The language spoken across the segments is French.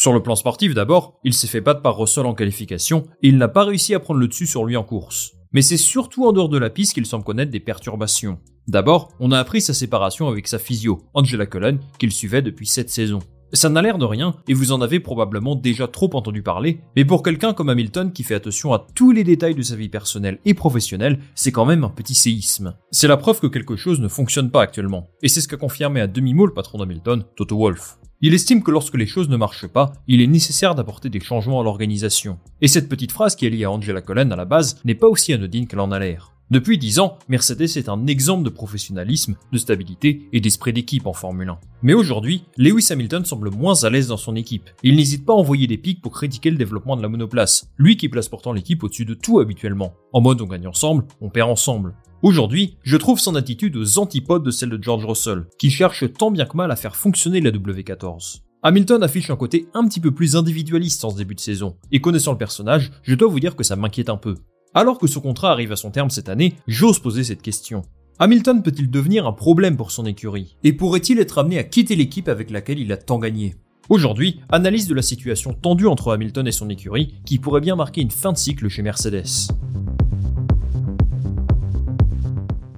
Sur le plan sportif d'abord, il s'est fait battre par Russell en qualification et il n'a pas réussi à prendre le dessus sur lui en course. Mais c'est surtout en dehors de la piste qu'il semble connaître des perturbations. D'abord, on a appris sa séparation avec sa physio, Angela Cullen, qu'il suivait depuis cette saison. Ça n'a l'air de rien, et vous en avez probablement déjà trop entendu parler, mais pour quelqu'un comme Hamilton qui fait attention à tous les détails de sa vie personnelle et professionnelle, c'est quand même un petit séisme. C'est la preuve que quelque chose ne fonctionne pas actuellement, et c'est ce qu'a confirmé à demi-mot le patron d'Hamilton, Toto Wolff. Il estime que lorsque les choses ne marchent pas, il est nécessaire d'apporter des changements à l'organisation. Et cette petite phrase qui est liée à Angela Cullen à la base n'est pas aussi anodine qu'elle en a l'air. Depuis 10 ans, Mercedes est un exemple de professionnalisme, de stabilité et d'esprit d'équipe en Formule 1. Mais aujourd'hui, Lewis Hamilton semble moins à l'aise dans son équipe. il n'hésite pas à envoyer des pics pour critiquer le développement de la monoplace, lui qui place pourtant l'équipe au-dessus de tout habituellement. En mode on gagne ensemble, on perd ensemble. Aujourd'hui, je trouve son attitude aux antipodes de celle de George Russell, qui cherche tant bien que mal à faire fonctionner la W14. Hamilton affiche un côté un petit peu plus individualiste en ce début de saison, et connaissant le personnage, je dois vous dire que ça m'inquiète un peu. Alors que son contrat arrive à son terme cette année, j'ose poser cette question. Hamilton peut-il devenir un problème pour son écurie? Et pourrait-il être amené à quitter l'équipe avec laquelle il a tant gagné? Aujourd'hui, analyse de la situation tendue entre Hamilton et son écurie qui pourrait bien marquer une fin de cycle chez Mercedes.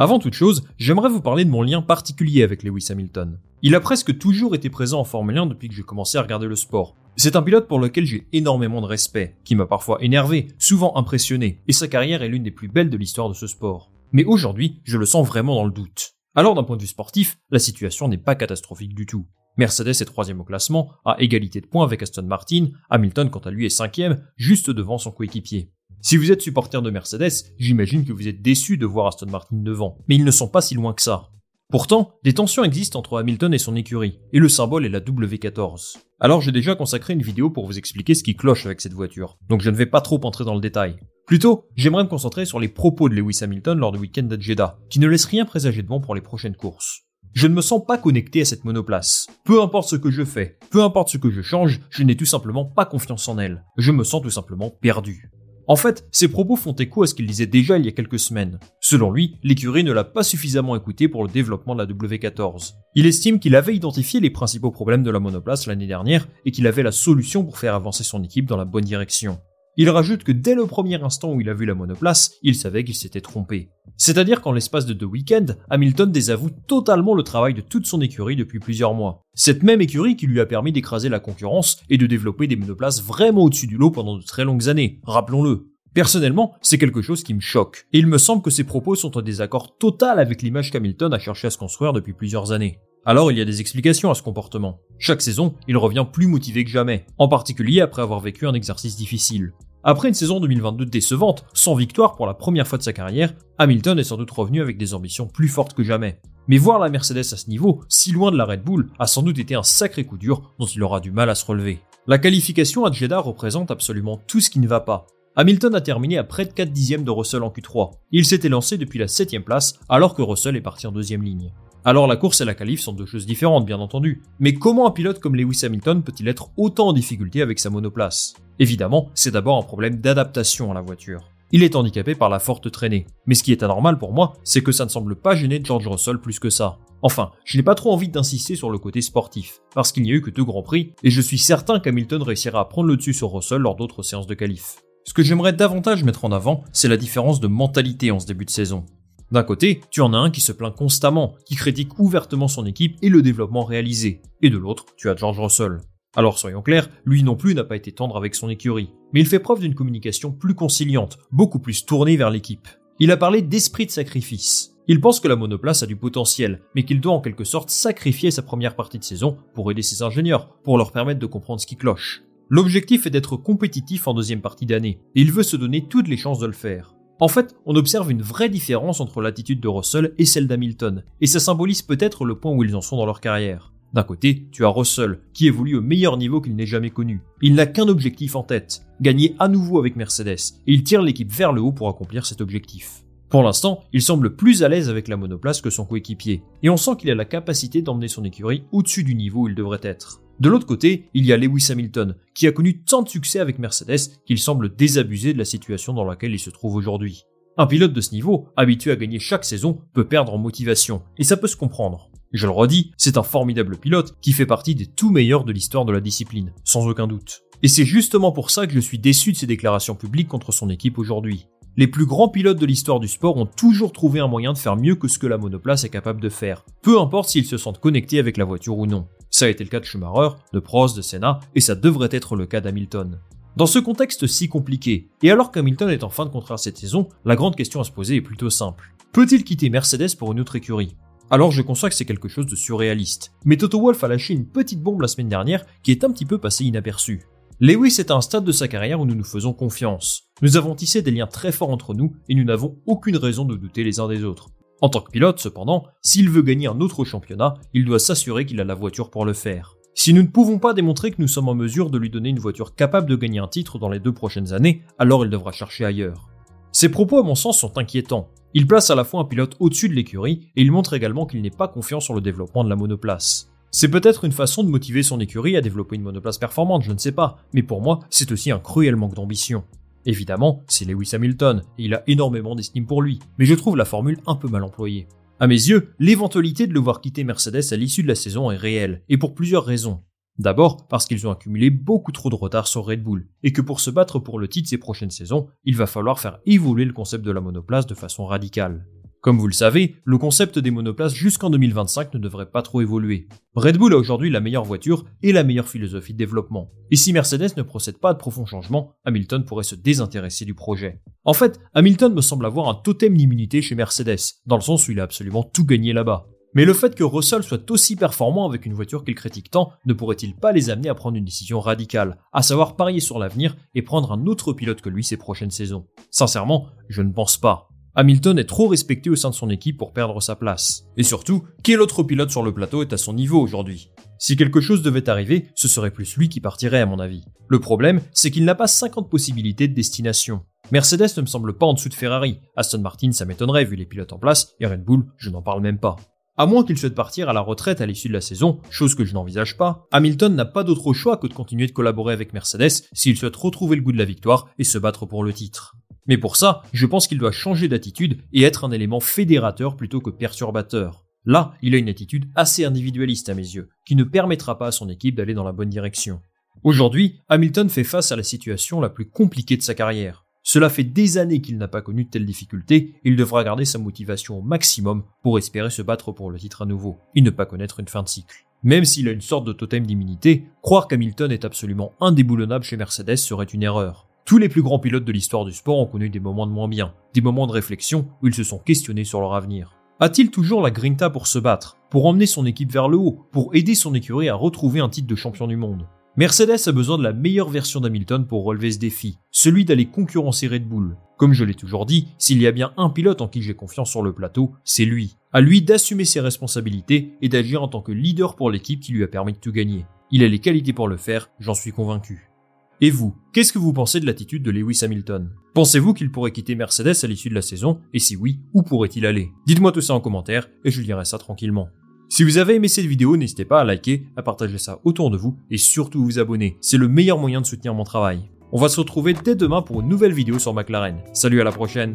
Avant toute chose, j'aimerais vous parler de mon lien particulier avec Lewis Hamilton. Il a presque toujours été présent en Formule 1 depuis que j'ai commencé à regarder le sport. C'est un pilote pour lequel j'ai énormément de respect, qui m'a parfois énervé, souvent impressionné, et sa carrière est l'une des plus belles de l'histoire de ce sport. Mais aujourd'hui, je le sens vraiment dans le doute. Alors d'un point de vue sportif, la situation n'est pas catastrophique du tout. Mercedes est troisième au classement, à égalité de points avec Aston Martin, Hamilton quant à lui est cinquième, juste devant son coéquipier. Si vous êtes supporter de Mercedes, j'imagine que vous êtes déçu de voir Aston Martin devant, mais ils ne sont pas si loin que ça. Pourtant, des tensions existent entre Hamilton et son écurie, et le symbole est la W14. Alors j'ai déjà consacré une vidéo pour vous expliquer ce qui cloche avec cette voiture, donc je ne vais pas trop entrer dans le détail. Plutôt, j'aimerais me concentrer sur les propos de Lewis Hamilton lors du week-end à Jeddah, qui ne laissent rien présager de bon pour les prochaines courses. Je ne me sens pas connecté à cette monoplace. Peu importe ce que je fais, peu importe ce que je change, je n'ai tout simplement pas confiance en elle. Je me sens tout simplement perdu. En fait, ses propos font écho à ce qu'il disait déjà il y a quelques semaines. Selon lui, l'écurie ne l'a pas suffisamment écouté pour le développement de la W14. Il estime qu'il avait identifié les principaux problèmes de la monoplace l'année dernière et qu'il avait la solution pour faire avancer son équipe dans la bonne direction. Il rajoute que dès le premier instant où il a vu la monoplace, il savait qu'il s'était trompé. C'est-à-dire qu'en l'espace de deux week-ends, Hamilton désavoue totalement le travail de toute son écurie depuis plusieurs mois. Cette même écurie qui lui a permis d'écraser la concurrence et de développer des monoplaces vraiment au-dessus du lot pendant de très longues années, rappelons-le. Personnellement, c'est quelque chose qui me choque, et il me semble que ses propos sont en désaccord total avec l'image qu'Hamilton a cherché à se construire depuis plusieurs années. Alors il y a des explications à ce comportement. Chaque saison, il revient plus motivé que jamais, en particulier après avoir vécu un exercice difficile. Après une saison 2022 décevante, sans victoire pour la première fois de sa carrière, Hamilton est sans doute revenu avec des ambitions plus fortes que jamais. Mais voir la Mercedes à ce niveau, si loin de la Red Bull, a sans doute été un sacré coup dur dont il aura du mal à se relever. La qualification à Jeddah représente absolument tout ce qui ne va pas. Hamilton a terminé à près de 4 dixièmes de Russell en Q3. Il s'était lancé depuis la 7 place alors que Russell est parti en deuxième ligne. Alors la course et la qualif sont deux choses différentes bien entendu, mais comment un pilote comme Lewis Hamilton peut-il être autant en difficulté avec sa monoplace? Évidemment, c'est d'abord un problème d'adaptation à la voiture. Il est handicapé par la forte traînée. Mais ce qui est anormal pour moi, c'est que ça ne semble pas gêner George Russell plus que ça. Enfin, je n'ai pas trop envie d'insister sur le côté sportif, parce qu'il n'y a eu que deux grands prix, et je suis certain qu'Hamilton réussira à prendre le dessus sur Russell lors d'autres séances de qualif. Ce que j'aimerais davantage mettre en avant, c'est la différence de mentalité en ce début de saison. D'un côté, tu en as un qui se plaint constamment, qui critique ouvertement son équipe et le développement réalisé, et de l'autre, tu as George Russell. Alors soyons clairs, lui non plus n'a pas été tendre avec son écurie, mais il fait preuve d'une communication plus conciliante, beaucoup plus tournée vers l'équipe. Il a parlé d'esprit de sacrifice. Il pense que la monoplace a du potentiel, mais qu'il doit en quelque sorte sacrifier sa première partie de saison pour aider ses ingénieurs, pour leur permettre de comprendre ce qui cloche. L'objectif est d'être compétitif en deuxième partie d'année, et il veut se donner toutes les chances de le faire. En fait, on observe une vraie différence entre l'attitude de Russell et celle d'Hamilton, et ça symbolise peut-être le point où ils en sont dans leur carrière. D'un côté, tu as Russell, qui évolue au meilleur niveau qu'il n'ait jamais connu. Il n'a qu'un objectif en tête, gagner à nouveau avec Mercedes, et il tire l'équipe vers le haut pour accomplir cet objectif. Pour l'instant, il semble plus à l'aise avec la monoplace que son coéquipier, et on sent qu'il a la capacité d'emmener son écurie au-dessus du niveau où il devrait être. De l'autre côté, il y a Lewis Hamilton, qui a connu tant de succès avec Mercedes qu'il semble désabusé de la situation dans laquelle il se trouve aujourd'hui. Un pilote de ce niveau, habitué à gagner chaque saison, peut perdre en motivation, et ça peut se comprendre. Je le redis, c'est un formidable pilote qui fait partie des tout meilleurs de l'histoire de la discipline, sans aucun doute. Et c'est justement pour ça que je suis déçu de ses déclarations publiques contre son équipe aujourd'hui. Les plus grands pilotes de l'histoire du sport ont toujours trouvé un moyen de faire mieux que ce que la monoplace est capable de faire, peu importe s'ils se sentent connectés avec la voiture ou non. Ça a été le cas de Schumacher, de Prost, de Senna, et ça devrait être le cas d'Hamilton. Dans ce contexte si compliqué, et alors qu'Hamilton est en fin de contrat cette saison, la grande question à se poser est plutôt simple. Peut-il quitter Mercedes pour une autre écurie? Alors je conçois que c'est quelque chose de surréaliste. Mais Toto Wolff a lâché une petite bombe la semaine dernière qui est un petit peu passée inaperçue. Lewis est à un stade de sa carrière où nous nous faisons confiance. Nous avons tissé des liens très forts entre nous et nous n'avons aucune raison de douter les uns des autres. En tant que pilote, cependant, s'il veut gagner un autre championnat, il doit s'assurer qu'il a la voiture pour le faire. Si nous ne pouvons pas démontrer que nous sommes en mesure de lui donner une voiture capable de gagner un titre dans les deux prochaines années, alors il devra chercher ailleurs. Ses propos, à mon sens, sont inquiétants. Il place à la fois un pilote au-dessus de l'écurie et il montre également qu'il n'est pas confiant sur le développement de la monoplace. C'est peut-être une façon de motiver son écurie à développer une monoplace performante, je ne sais pas, mais pour moi, c'est aussi un cruel manque d'ambition. Évidemment, c'est Lewis Hamilton, et il a énormément d'estime pour lui, mais je trouve la formule un peu mal employée. À mes yeux, l'éventualité de le voir quitter Mercedes à l'issue de la saison est réelle, et pour plusieurs raisons. D'abord parce qu'ils ont accumulé beaucoup trop de retard sur Red Bull, et que pour se battre pour le titre ces prochaines saisons, il va falloir faire évoluer le concept de la monoplace de façon radicale. Comme vous le savez, le concept des monoplaces jusqu'en 2025 ne devrait pas trop évoluer. Red Bull a aujourd'hui la meilleure voiture et la meilleure philosophie de développement. Et si Mercedes ne procède pas à de profonds changements, Hamilton pourrait se désintéresser du projet. En fait, Hamilton me semble avoir un totem d'immunité chez Mercedes, dans le sens où il a absolument tout gagné là-bas. Mais le fait que Russell soit aussi performant avec une voiture qu'il critique tant ne pourrait-il pas les amener à prendre une décision radicale, à savoir parier sur l'avenir et prendre un autre pilote que lui ces prochaines saisons? Sincèrement, je ne pense pas. Hamilton est trop respecté au sein de son équipe pour perdre sa place. Et surtout, quel autre pilote sur le plateau est à son niveau aujourd'hui? Si quelque chose devait arriver, ce serait plus lui qui partirait à mon avis. Le problème, c'est qu'il n'a pas 50 possibilités de destination. Mercedes ne me semble pas en dessous de Ferrari. Aston Martin, ça m'étonnerait vu les pilotes en place, et Red Bull, je n'en parle même pas. À moins qu'il souhaite partir à la retraite à l'issue de la saison, chose que je n'envisage pas, Hamilton n'a pas d'autre choix que de continuer de collaborer avec Mercedes s'il souhaite retrouver le goût de la victoire et se battre pour le titre. Mais pour ça, je pense qu'il doit changer d'attitude et être un élément fédérateur plutôt que perturbateur. Là, il a une attitude assez individualiste à mes yeux, qui ne permettra pas à son équipe d'aller dans la bonne direction. Aujourd'hui, Hamilton fait face à la situation la plus compliquée de sa carrière. Cela fait des années qu'il n'a pas connu de telles difficultés, il devra garder sa motivation au maximum pour espérer se battre pour le titre à nouveau, et ne pas connaître une fin de cycle. Même s'il a une sorte de totem d'immunité, croire qu'Hamilton est absolument indéboulonnable chez Mercedes serait une erreur. Tous les plus grands pilotes de l'histoire du sport ont connu des moments de moins bien, des moments de réflexion où ils se sont questionnés sur leur avenir. A-t-il toujours la grinta pour se battre, pour emmener son équipe vers le haut, pour aider son écurie à retrouver un titre de champion du monde? Mercedes a besoin de la meilleure version d'Hamilton pour relever ce défi, celui d'aller concurrencer Red Bull. Comme je l'ai toujours dit, s'il y a bien un pilote en qui j'ai confiance sur le plateau, c'est lui. À lui d'assumer ses responsabilités et d'agir en tant que leader pour l'équipe qui lui a permis de tout gagner. Il a les qualités pour le faire, j'en suis convaincu. Et vous, qu'est-ce que vous pensez de l'attitude de Lewis Hamilton? Pensez-vous qu'il pourrait quitter Mercedes à l'issue de la saison? Et si oui, où pourrait-il aller? Dites-moi tout ça en commentaire et je lirai ça tranquillement. Si vous avez aimé cette vidéo, n'hésitez pas à liker, à partager ça autour de vous et surtout vous abonner. C'est le meilleur moyen de soutenir mon travail. On va se retrouver dès demain pour une nouvelle vidéo sur McLaren. Salut à la prochaine